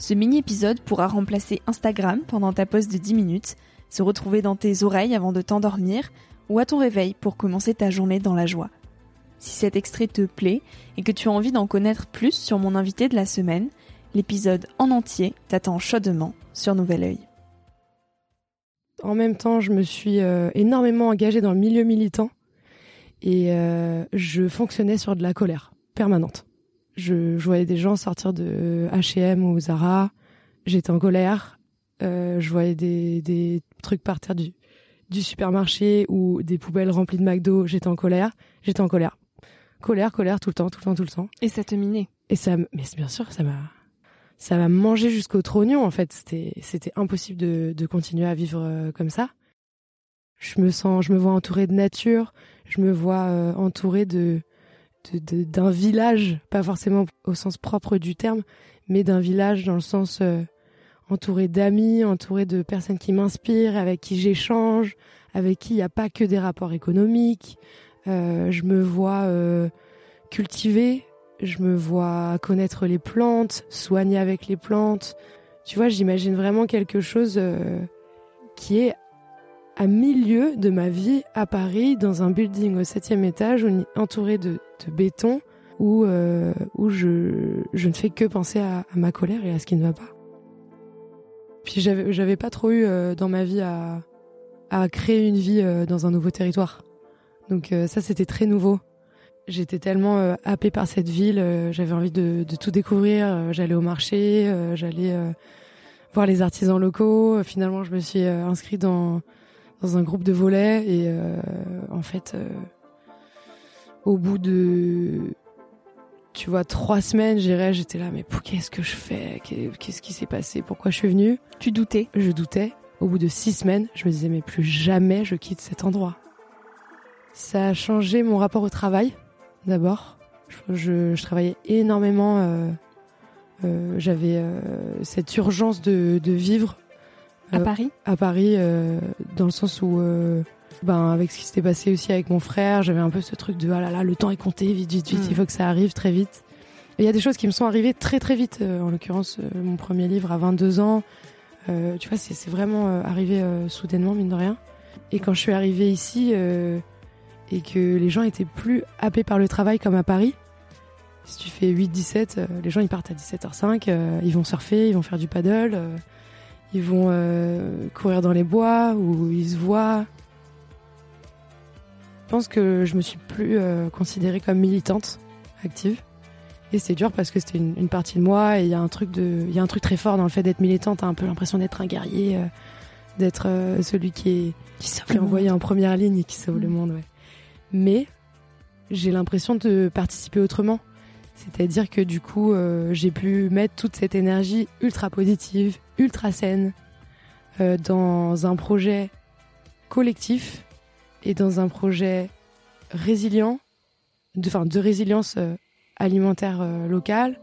Ce mini-épisode pourra remplacer Instagram pendant ta pause de 10 minutes, se retrouver dans tes oreilles avant de t'endormir ou à ton réveil pour commencer ta journée dans la joie. Si cet extrait te plaît et que tu as envie d'en connaître plus sur mon invité de la semaine, l'épisode en entier t'attend chaudement sur Nouvel Oeil. En même temps, je me suis euh, énormément engagée dans le milieu militant et euh, je fonctionnais sur de la colère permanente. Je, voyais des gens sortir de H&M ou Zara, j'étais en colère. Euh, je voyais des, des trucs par terre du, du supermarché ou des poubelles remplies de McDo, j'étais en colère. J'étais en colère. Colère, colère, tout le temps, tout le temps, tout le temps. Et ça te minait Et ça, mais bien sûr, ça m'a, ça m'a mangé jusqu'au trognon, en fait. C'était, c'était impossible de, de continuer à vivre euh, comme ça. Je me sens, je me vois entourée de nature, je me vois euh, entourée de, d'un village, pas forcément au sens propre du terme, mais d'un village dans le sens euh, entouré d'amis, entouré de personnes qui m'inspirent, avec qui j'échange, avec qui il n'y a pas que des rapports économiques. Euh, je me vois euh, cultiver, je me vois connaître les plantes, soigner avec les plantes. Tu vois, j'imagine vraiment quelque chose qui est à milieu de ma vie à Paris, dans un building au septième étage, entouré de, béton, où, euh, où je, je, ne fais que penser à, ma colère et à ce qui ne va pas. Puis j'avais, pas trop eu euh, dans ma vie à, à créer une vie euh, dans un nouveau territoire. Donc ça, c'était très nouveau. J'étais tellement happée par cette ville, j'avais envie de, de, tout découvrir. j'allais au marché, j'allais voir les artisans locaux. Finalement, je me suis inscrite dans dans un groupe de volets et euh, en fait euh, au bout de tu vois trois semaines j'irais j'étais là mais qu'est-ce que je fais? Qu'est-ce qui s'est passé? Pourquoi je suis venue? Tu doutais. Je doutais. Au bout de six semaines je me disais mais plus jamais je quitte cet endroit. Ça a changé mon rapport au travail d'abord. Je, je, travaillais énormément euh, j'avais cette urgence de, de vivre à euh, Paris? À Paris, euh, dans le sens où, euh, ben, avec ce qui s'était passé aussi avec mon frère, j'avais un peu ce truc de ah là là, le temps est compté, vite, vite, vite, il mm. faut que ça arrive très vite. Il y a des choses qui me sont arrivées très très vite. en l'occurrence, mon premier livre à 22 ans. tu vois, c'est vraiment arrivé soudainement, mine de rien. Et quand je suis arrivée ici et que les gens étaient plus happés par le travail comme à Paris, si tu fais 8-17, les gens ils partent à 17h05, ils vont surfer, ils vont faire du paddle ils vont euh, courir dans les bois ou ils se voient. Je pense que je me suis plus euh, considérée comme militante active. Et c'est dur parce que c'était une, partie de moi et il y a un truc de, il y a un truc très fort dans le fait d'être militante. T'as un peu l'impression d'être un guerrier, euh, d'être celui qui est qui, envoyé en première ligne et qui sauve le mm. monde. Ouais. Mais j'ai l'impression de participer autrement. C'est-à-dire que du coup, euh, j'ai pu mettre toute cette énergie ultra positive, ultra saine, euh, dans un projet collectif et dans un projet résilient, de, enfin, de résilience euh, alimentaire locale,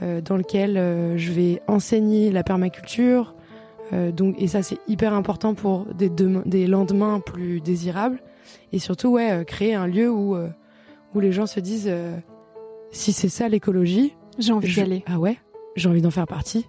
dans lequel je vais enseigner la permaculture. donc, et ça, c'est hyper important pour des, des lendemains plus désirables. Et surtout, ouais, créer un lieu où où les gens se disent euh, si c'est ça l'écologie, J'ai envie d'y aller. Ah ouais, j'ai envie d'en faire partie.